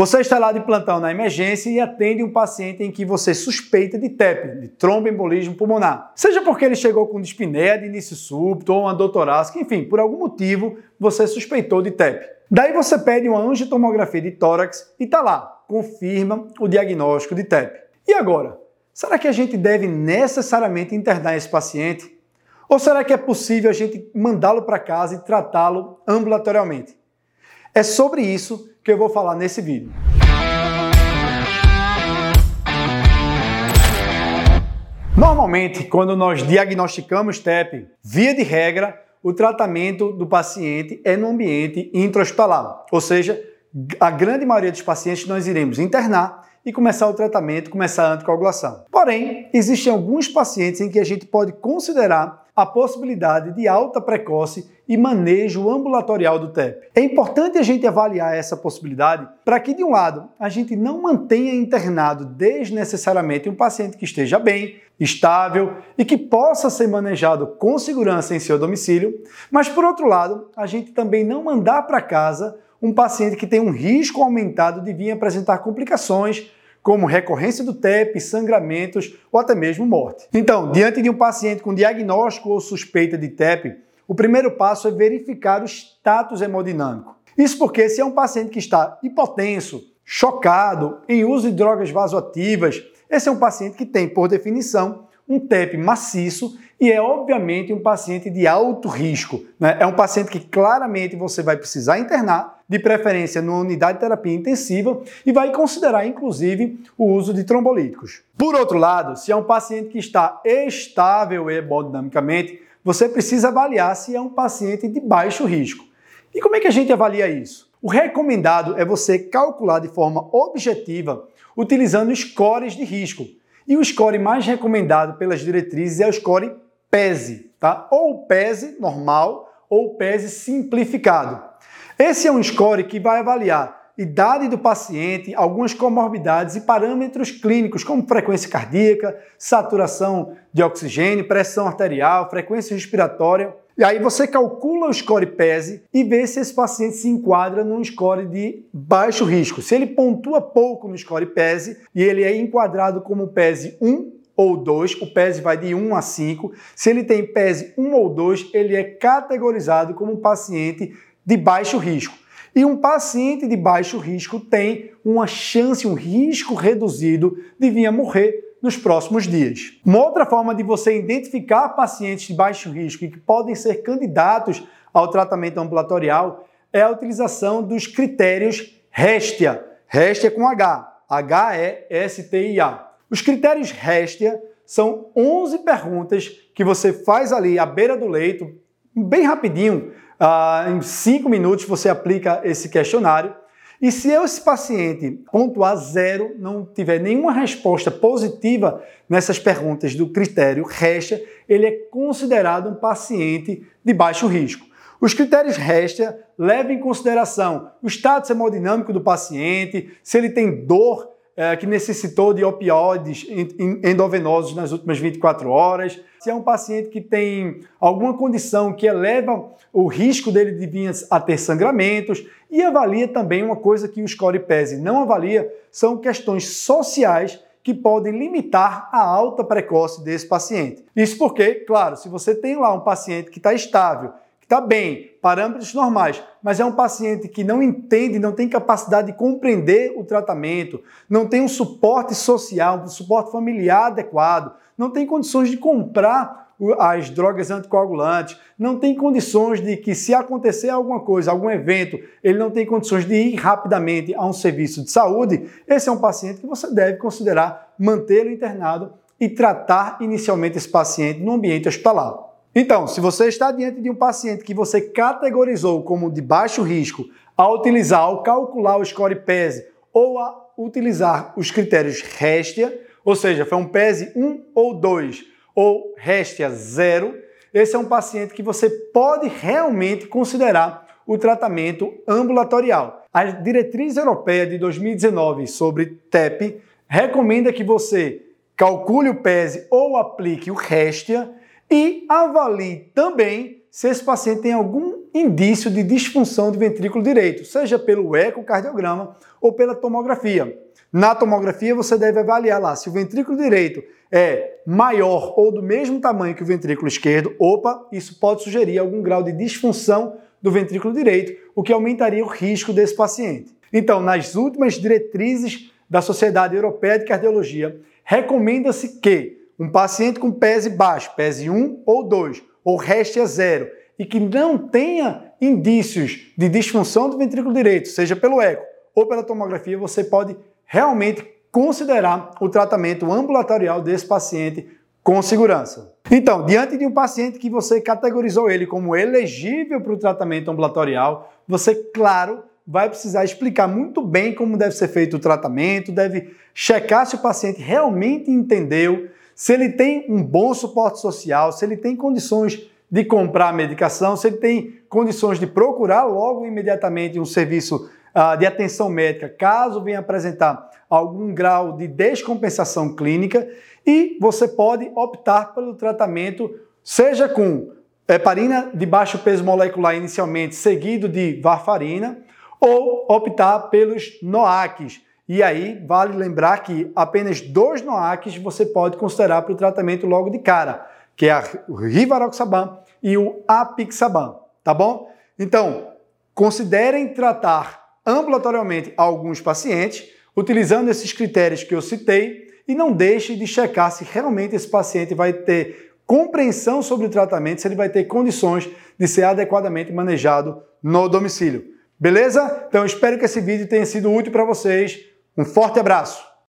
Você está lá de plantão na emergência e atende um paciente em que você suspeita de TEP, de tromboembolismo pulmonar. Seja porque ele chegou com dispneia de início súbito ou uma dor torácica, enfim, por algum motivo você suspeitou de TEP. Daí você pede uma angiotomografia de tórax e tá lá, confirma o diagnóstico de TEP. E agora? Será que a gente deve necessariamente internar esse paciente? Ou será que é possível a gente mandá-lo para casa e tratá-lo ambulatorialmente? É sobre isso que eu vou falar nesse vídeo. Normalmente, quando nós diagnosticamos TEP, via de regra, o tratamento do paciente é no ambiente intra-hospitalar, ou seja, a grande maioria dos pacientes nós iremos internar e começar o tratamento, começar a anticoagulação. Porém, existem alguns pacientes em que a gente pode considerar a possibilidade de alta precoce e manejo ambulatorial do TEP. É importante a gente avaliar essa possibilidade para que, de um lado, a gente não mantenha internado desnecessariamente um paciente que esteja bem, estável e que possa ser manejado com segurança em seu domicílio, mas, por outro lado, a gente também não mandar para casa um paciente que tem um risco aumentado de vir apresentar complicações como recorrência do TEP, sangramentos ou até mesmo morte. Então, diante de um paciente com diagnóstico ou suspeita de TEP, o primeiro passo é verificar o status hemodinâmico. Isso porque se é um paciente que está hipotenso, chocado, em uso de drogas vasoativas, esse é um paciente que tem, por definição, um TEP maciço e é obviamente um paciente de alto risco. Né? É um paciente que claramente você vai precisar internar, de preferência numa unidade de terapia intensiva, e vai considerar inclusive o uso de trombolíticos. Por outro lado, se é um paciente que está estável hemodinamicamente, você precisa avaliar se é um paciente de baixo risco. E como é que a gente avalia isso? O recomendado é você calcular de forma objetiva utilizando scores de risco. E o score mais recomendado pelas diretrizes é o score PESE, tá? Ou PESE normal ou PESE simplificado. Esse é um score que vai avaliar idade do paciente, algumas comorbidades e parâmetros clínicos, como frequência cardíaca, saturação de oxigênio, pressão arterial, frequência respiratória. E aí você calcula o score PESE e vê se esse paciente se enquadra num score de baixo risco. Se ele pontua pouco no score PESE e ele é enquadrado como PESE 1 ou 2, o PESE vai de 1 a 5. Se ele tem PESE 1 ou 2, ele é categorizado como paciente de baixo risco. E um paciente de baixo risco tem uma chance, um risco reduzido de vir a morrer nos próximos dias. Uma outra forma de você identificar pacientes de baixo risco e que podem ser candidatos ao tratamento ambulatorial é a utilização dos critérios RESTIA. RESTIA com H. H-E-S-T-I-A. Os critérios RESTIA são 11 perguntas que você faz ali à beira do leito, bem rapidinho, ah, em cinco minutos você aplica esse questionário. E se esse paciente pontuar zero, não tiver nenhuma resposta positiva nessas perguntas do critério RESTA, ele é considerado um paciente de baixo risco. Os critérios RESTA levam em consideração o status hemodinâmico do paciente, se ele tem dor é, que necessitou de opioides endovenosos nas últimas 24 horas, se é um paciente que tem alguma condição que eleva o risco dele de vir a ter sangramentos e avalia também uma coisa que o Score PESE não avalia, são questões sociais que podem limitar a alta precoce desse paciente. Isso porque, claro, se você tem lá um paciente que está estável, está bem, parâmetros normais, mas é um paciente que não entende, não tem capacidade de compreender o tratamento, não tem um suporte social, um suporte familiar adequado, não tem condições de comprar as drogas anticoagulantes, não tem condições de que, se acontecer alguma coisa, algum evento, ele não tem condições de ir rapidamente a um serviço de saúde, esse é um paciente que você deve considerar mantê-lo internado e tratar inicialmente esse paciente no ambiente hospitalar. Então, se você está diante de um paciente que você categorizou como de baixo risco ao utilizar, ao calcular o score PESE ou a utilizar os critérios RESTIA, ou seja, foi um PESE 1 ou 2 ou RESTIA 0, esse é um paciente que você pode realmente considerar o tratamento ambulatorial. A diretriz europeia de 2019 sobre TEP recomenda que você calcule o PESE ou aplique o RESTIA e avalie também se esse paciente tem algum indício de disfunção do ventrículo direito, seja pelo ecocardiograma ou pela tomografia. Na tomografia, você deve avaliar lá se o ventrículo direito é maior ou do mesmo tamanho que o ventrículo esquerdo. Opa, isso pode sugerir algum grau de disfunção do ventrículo direito, o que aumentaria o risco desse paciente. Então, nas últimas diretrizes da Sociedade Europeia de Cardiologia, recomenda-se que um paciente com PESE baixo, PESE 1 ou 2, ou reste a zero, e que não tenha indícios de disfunção do ventrículo direito, seja pelo eco ou pela tomografia, você pode realmente considerar o tratamento ambulatorial desse paciente com segurança. Então, diante de um paciente que você categorizou ele como elegível para o tratamento ambulatorial, você, claro, vai precisar explicar muito bem como deve ser feito o tratamento, deve checar se o paciente realmente entendeu, se ele tem um bom suporte social, se ele tem condições de comprar a medicação, se ele tem condições de procurar logo imediatamente um serviço uh, de atenção médica, caso venha apresentar algum grau de descompensação clínica, e você pode optar pelo tratamento, seja com heparina de baixo peso molecular inicialmente, seguido de varfarina, ou optar pelos NOACs. E aí vale lembrar que apenas dois NOACs você pode considerar para o tratamento logo de cara, que é o Rivaroxaban e o Apixaban, tá bom? Então, considerem tratar ambulatorialmente alguns pacientes, utilizando esses critérios que eu citei, e não deixe de checar se realmente esse paciente vai ter compreensão sobre o tratamento, se ele vai ter condições de ser adequadamente manejado no domicílio. Beleza? Então espero que esse vídeo tenha sido útil para vocês. Um forte abraço!